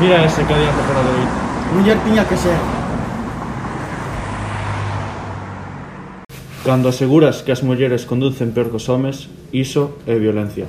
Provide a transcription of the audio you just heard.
Mira ese que día mejorado aí. Muller tiña que ser. Cando aseguras que as mulleres conducen peor que os homes, iso é violencia.